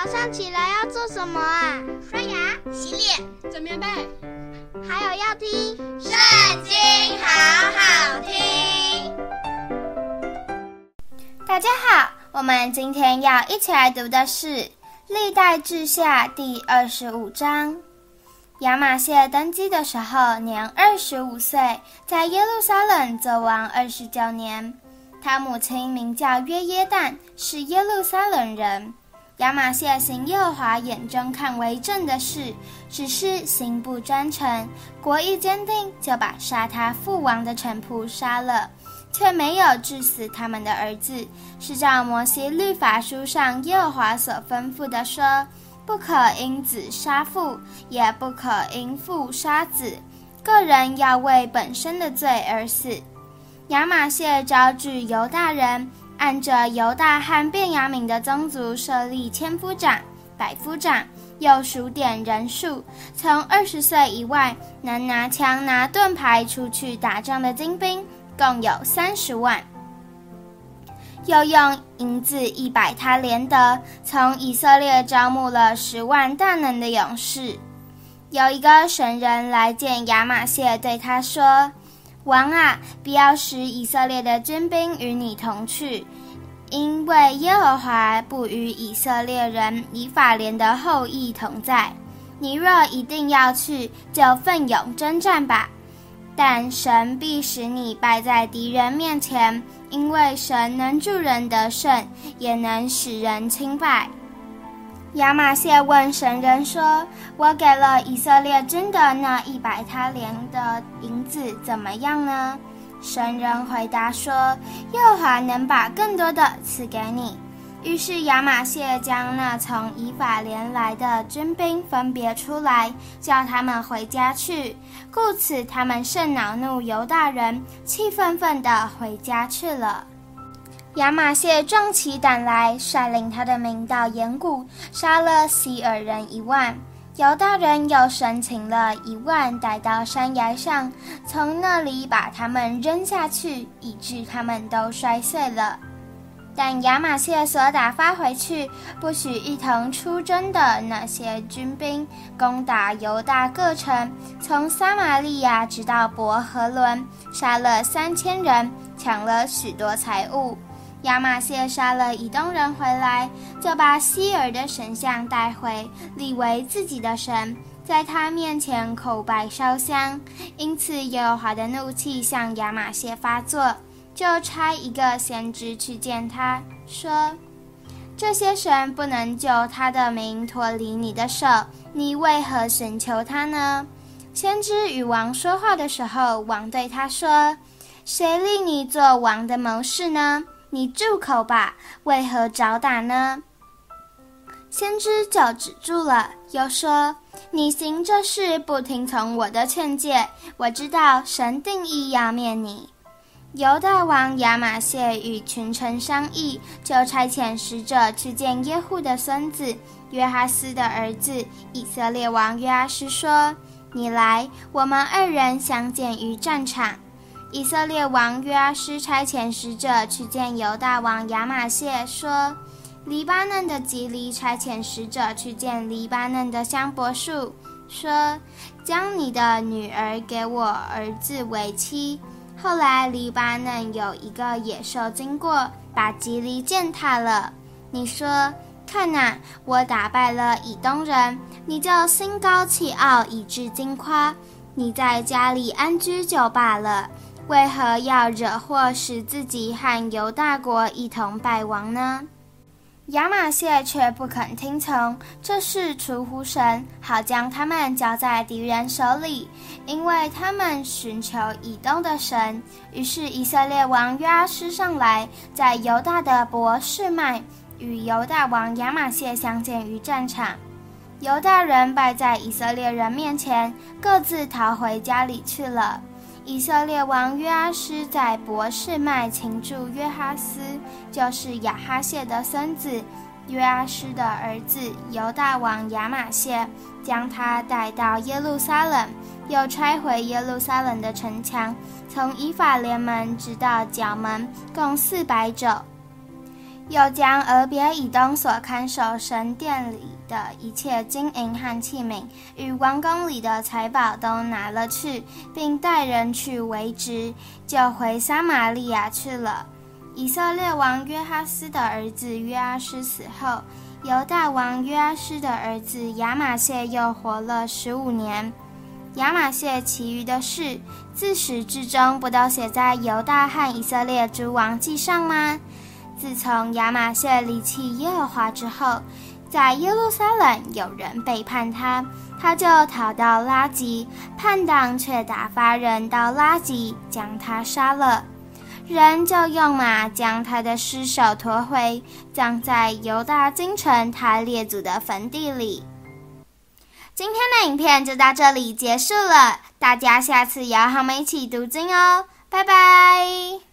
早上起来要做什么啊？刷牙、洗脸、整棉被，还有要听《圣经》，好好听。大家好，我们今天要一起来读的是《历代志下》第二十五章。亚玛谢登基的时候年二十五岁，在耶路撒冷作王二十九年。他母亲名叫约耶旦，是耶路撒冷人。亚玛谢行耶和华眼中看为正的事，只是心不专诚，国意坚定，就把杀他父王的臣仆杀了，却没有治死他们的儿子，是照摩西律法书上耶和华所吩咐的说：不可因子杀父，也不可因父杀子，个人要为本身的罪而死。亚玛谢招致犹大人，按着犹大和便雅悯的宗族设立千夫长、百夫长，又数点人数，从二十岁以外能拿枪拿盾牌出去打仗的精兵，共有三十万。又用银子一百他连得，从以色列招募了十万大能的勇士。有一个神人来见亚玛谢，对他说。王啊，不要使以色列的军兵与你同去，因为耶和华不与以色列人以法莲的后裔同在。你若一定要去，就奋勇征战吧。但神必使你败在敌人面前，因为神能助人得胜，也能使人倾败。亚玛谢问神人说：“我给了以色列军的那一百他连的银子怎么样呢？”神人回答说：“耶和华能把更多的赐给你。”于是亚玛谢将那从以法莲来的军兵分别出来，叫他们回家去。故此他们甚恼怒犹大人，气愤愤地回家去了。亚玛谢壮起胆来，率领他的民到盐谷，杀了西珥人一万。犹大人又生擒了一万，带到山崖上，从那里把他们扔下去，以致他们都摔碎了。但亚玛谢所打发回去，不许一同出征的那些军兵，攻打犹大各城，从撒玛利亚直到伯和仑，杀了三千人，抢了许多财物。亚马谢杀了以东人回来，就把希珥的神像带回，立为自己的神，在他面前叩拜烧香。因此耶和华的怒气向亚马谢发作，就差一个先知去见他，说：“这些神不能救他的民脱离你的手，你为何寻求他呢？”先知与王说话的时候，王对他说：“谁立你做王的谋士呢？”你住口吧！为何找打呢？先知就止住了，又说：“你行这事不听从我的劝诫，我知道神定意要灭你。”犹大王亚玛谢与群臣商议，就差遣使者去见耶户的孙子约哈斯的儿子以色列王约阿斯，说：“你来，我们二人相见于战场。”以色列王约阿施差遣使者去见犹大王亚玛谢，说：“黎巴嫩的蒺藜差遣使者去见黎巴嫩的香柏树，说：将你的女儿给我儿子为妻。后来黎巴嫩有一个野兽经过，把蒺藜践踏了。你说：看哪，我打败了以东人，你就心高气傲，以致惊夸。你在家里安居就罢了。”为何要惹祸，使自己和犹大国一同败亡呢？亚玛谢却不肯听从，这是出乎神，好将他们交在敌人手里，因为他们寻求以东的神。于是以色列王约阿施上来，在犹大的伯示麦与犹大王亚玛谢相见于战场，犹大人败在以色列人面前，各自逃回家里去了。以色列王约阿施在博士麦擒住约哈斯，就是亚哈谢的孙子，约阿施的儿子犹大王亚玛谢，将他带到耶路撒冷，又拆毁耶路撒冷的城墙，从以法联门直到角门，共四百肘。又将俄别以东所看守神殿里的一切金银和器皿，与王宫里的财宝都拿了去，并带人去为职，就回撒玛利亚去了。以色列王约哈斯的儿子约阿施死后，犹大王约阿施的儿子亚玛谢又活了十五年。亚玛谢其余的事，自始至终不都写在犹大和以色列诸王记上吗？自从亚玛谢离弃耶和华之后，在耶路撒冷有人背叛他，他就逃到拉吉，叛党却打发人到拉吉将他杀了，人就用马将他的尸首驮回，葬在犹大京城他列祖的坟地里。今天的影片就到这里结束了，大家下次也要和我们一起读经哦，拜拜。